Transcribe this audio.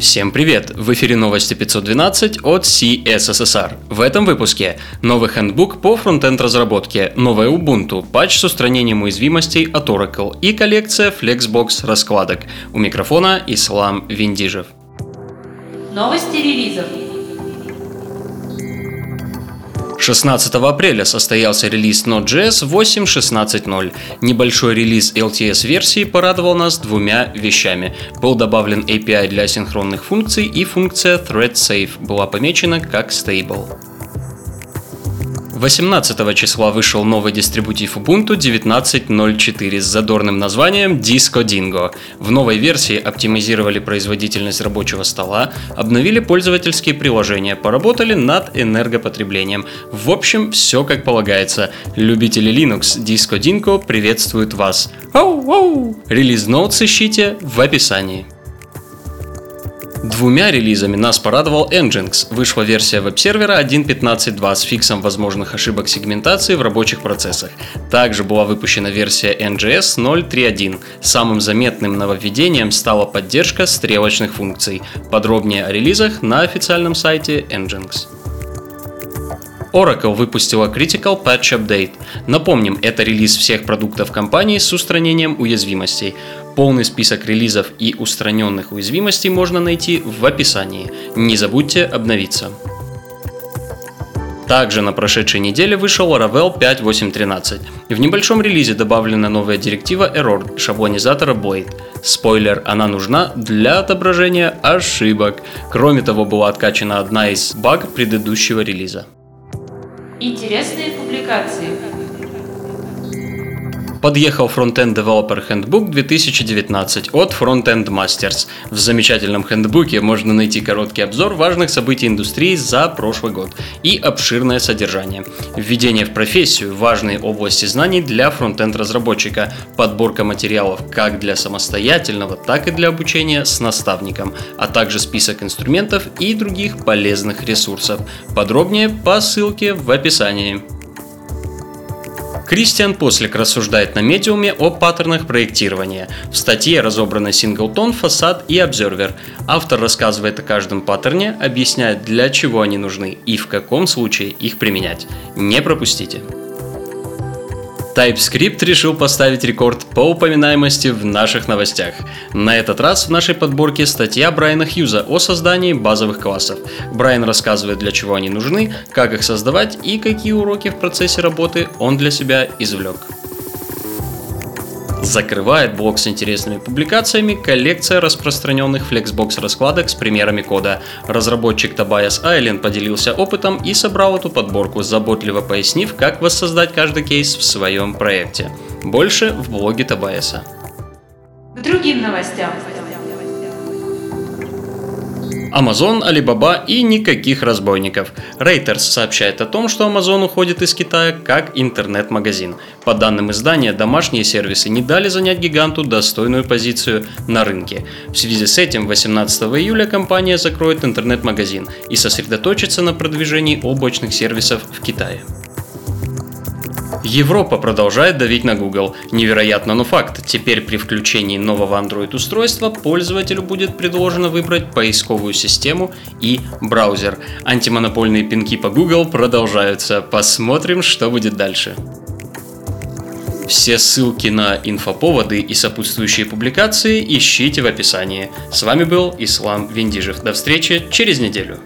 Всем привет! В эфире новости 512 от CSSR. В этом выпуске новый хендбук по фронтенд разработке, новая Ubuntu, патч с устранением уязвимостей от Oracle и коллекция Flexbox раскладок. У микрофона Ислам Виндижев. Новости релизов. 16 апреля состоялся релиз Node.js 8.16.0. Небольшой релиз LTS-версии порадовал нас двумя вещами. Был добавлен API для синхронных функций и функция ThreadSafe была помечена как Stable. 18 числа вышел новый дистрибутив Ubuntu 19.04 с задорным названием Disco Dingo. В новой версии оптимизировали производительность рабочего стола, обновили пользовательские приложения, поработали над энергопотреблением. В общем, все как полагается. Любители Linux Disco Dingo приветствуют вас. Оу-оу! Релиз ноутс ищите в описании. Двумя релизами нас порадовал Nginx. Вышла версия веб-сервера 1.15.2 с фиксом возможных ошибок сегментации в рабочих процессах. Также была выпущена версия NGS 0.3.1. Самым заметным нововведением стала поддержка стрелочных функций. Подробнее о релизах на официальном сайте Nginx. Oracle выпустила Critical Patch Update. Напомним, это релиз всех продуктов компании с устранением уязвимостей. Полный список релизов и устраненных уязвимостей можно найти в описании. Не забудьте обновиться. Также на прошедшей неделе вышел Laravel 5.8.13. В небольшом релизе добавлена новая директива Error шаблонизатора Blade. Спойлер, она нужна для отображения ошибок. Кроме того, была откачана одна из баг предыдущего релиза. Интересные публикации. Подъехал Frontend Developer Handbook 2019 от Frontend Masters. В замечательном хендбуке можно найти короткий обзор важных событий индустрии за прошлый год и обширное содержание. Введение в профессию, важные области знаний для фронтенд разработчика, подборка материалов как для самостоятельного, так и для обучения с наставником, а также список инструментов и других полезных ресурсов. Подробнее по ссылке в описании. Кристиан Послик рассуждает на медиуме о паттернах проектирования. В статье разобраны синглтон, фасад и обзервер. Автор рассказывает о каждом паттерне, объясняет для чего они нужны и в каком случае их применять. Не пропустите. TypeScript решил поставить рекорд по упоминаемости в наших новостях. На этот раз в нашей подборке статья Брайана Хьюза о создании базовых классов. Брайан рассказывает, для чего они нужны, как их создавать и какие уроки в процессе работы он для себя извлек закрывает блок с интересными публикациями коллекция распространенных Flexbox раскладок с примерами кода. Разработчик Tobias Island поделился опытом и собрал эту подборку, заботливо пояснив, как воссоздать каждый кейс в своем проекте. Больше в блоге Тобайаса. К другим новостям. Amazon, Alibaba и никаких разбойников. Reuters сообщает о том, что Amazon уходит из Китая как интернет-магазин. По данным издания, домашние сервисы не дали занять гиганту достойную позицию на рынке. В связи с этим 18 июля компания закроет интернет-магазин и сосредоточится на продвижении облачных сервисов в Китае. Европа продолжает давить на Google. Невероятно, но факт. Теперь при включении нового Android устройства пользователю будет предложено выбрать поисковую систему и браузер. Антимонопольные пинки по Google продолжаются. Посмотрим, что будет дальше. Все ссылки на инфоповоды и сопутствующие публикации ищите в описании. С вами был Ислам Виндижев. До встречи через неделю.